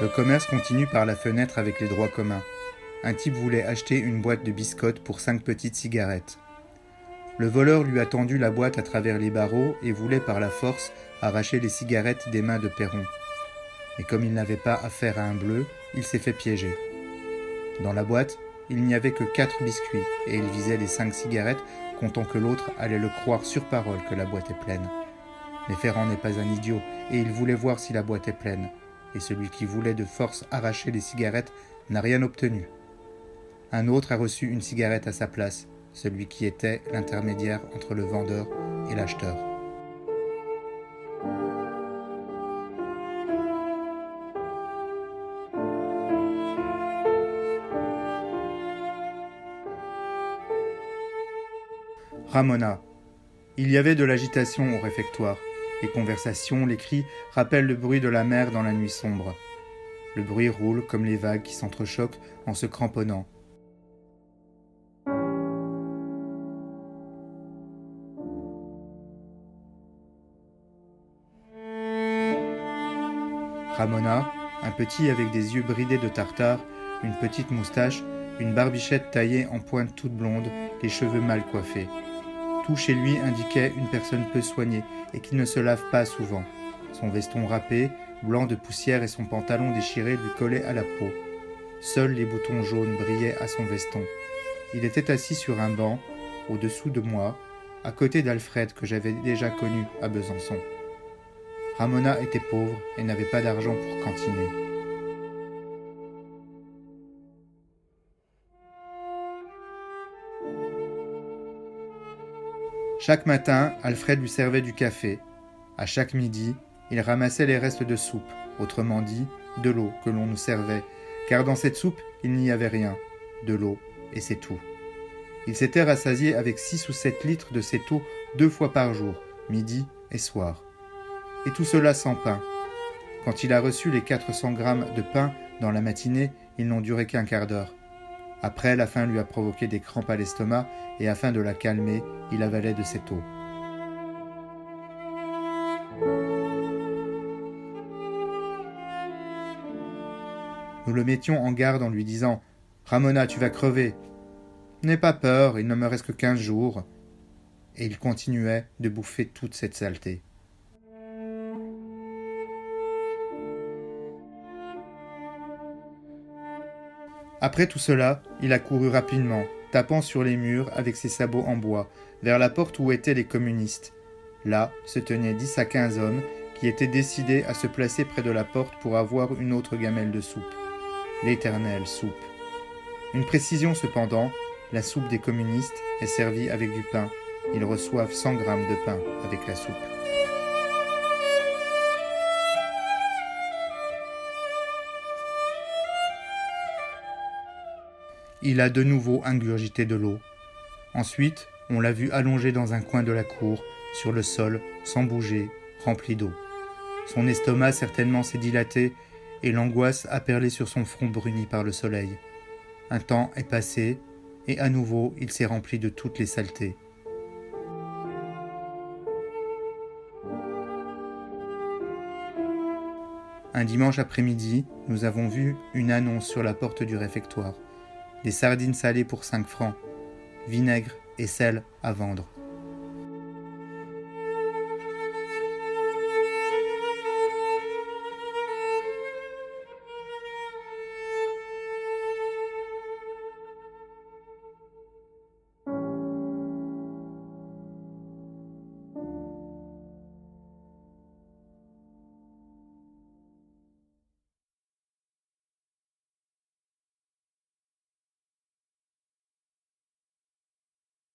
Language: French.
Le commerce continue par la fenêtre avec les droits communs. Un type voulait acheter une boîte de biscottes pour cinq petites cigarettes. Le voleur lui a tendu la boîte à travers les barreaux et voulait par la force arracher les cigarettes des mains de Perron. Mais comme il n'avait pas affaire à un bleu, il s'est fait piéger. Dans la boîte, il n'y avait que quatre biscuits et il visait les cinq cigarettes, comptant que l'autre allait le croire sur parole que la boîte est pleine. Mais Ferrand n'est pas un idiot et il voulait voir si la boîte est pleine et celui qui voulait de force arracher les cigarettes n'a rien obtenu. Un autre a reçu une cigarette à sa place, celui qui était l'intermédiaire entre le vendeur et l'acheteur. Ramona. Il y avait de l'agitation au réfectoire. Les conversations, les cris rappellent le bruit de la mer dans la nuit sombre. Le bruit roule comme les vagues qui s'entrechoquent en se cramponnant. Ramona, un petit avec des yeux bridés de tartare, une petite moustache, une barbichette taillée en pointe toute blonde, les cheveux mal coiffés. Chez lui indiquait une personne peu soignée et qui ne se lave pas souvent. Son veston râpé, blanc de poussière et son pantalon déchiré lui collaient à la peau. Seuls les boutons jaunes brillaient à son veston. Il était assis sur un banc, au-dessous de moi, à côté d'Alfred que j'avais déjà connu à Besançon. Ramona était pauvre et n'avait pas d'argent pour cantiner. Chaque matin, Alfred lui servait du café. À chaque midi, il ramassait les restes de soupe, autrement dit, de l'eau que l'on nous servait, car dans cette soupe, il n'y avait rien, de l'eau, et c'est tout. Il s'était rassasié avec six ou sept litres de cette eau deux fois par jour, midi et soir. Et tout cela sans pain. Quand il a reçu les 400 grammes de pain dans la matinée, ils n'ont duré qu'un quart d'heure. Après, la faim lui a provoqué des crampes à l'estomac et afin de la calmer, il avalait de cette eau. Nous le mettions en garde en lui disant Ramona, tu vas crever. N'aie pas peur, il ne me reste que quinze jours. Et il continuait de bouffer toute cette saleté. Après tout cela, il a couru rapidement, tapant sur les murs avec ses sabots en bois, vers la porte où étaient les communistes. Là se tenaient dix à quinze hommes qui étaient décidés à se placer près de la porte pour avoir une autre gamelle de soupe. L'éternelle soupe. Une précision cependant, la soupe des communistes est servie avec du pain. Ils reçoivent 100 grammes de pain avec la soupe. Il a de nouveau ingurgité de l'eau. Ensuite, on l'a vu allongé dans un coin de la cour, sur le sol, sans bouger, rempli d'eau. Son estomac certainement s'est dilaté et l'angoisse a perlé sur son front bruni par le soleil. Un temps est passé et à nouveau il s'est rempli de toutes les saletés. Un dimanche après-midi, nous avons vu une annonce sur la porte du réfectoire des sardines salées pour 5 francs, vinaigre et sel à vendre.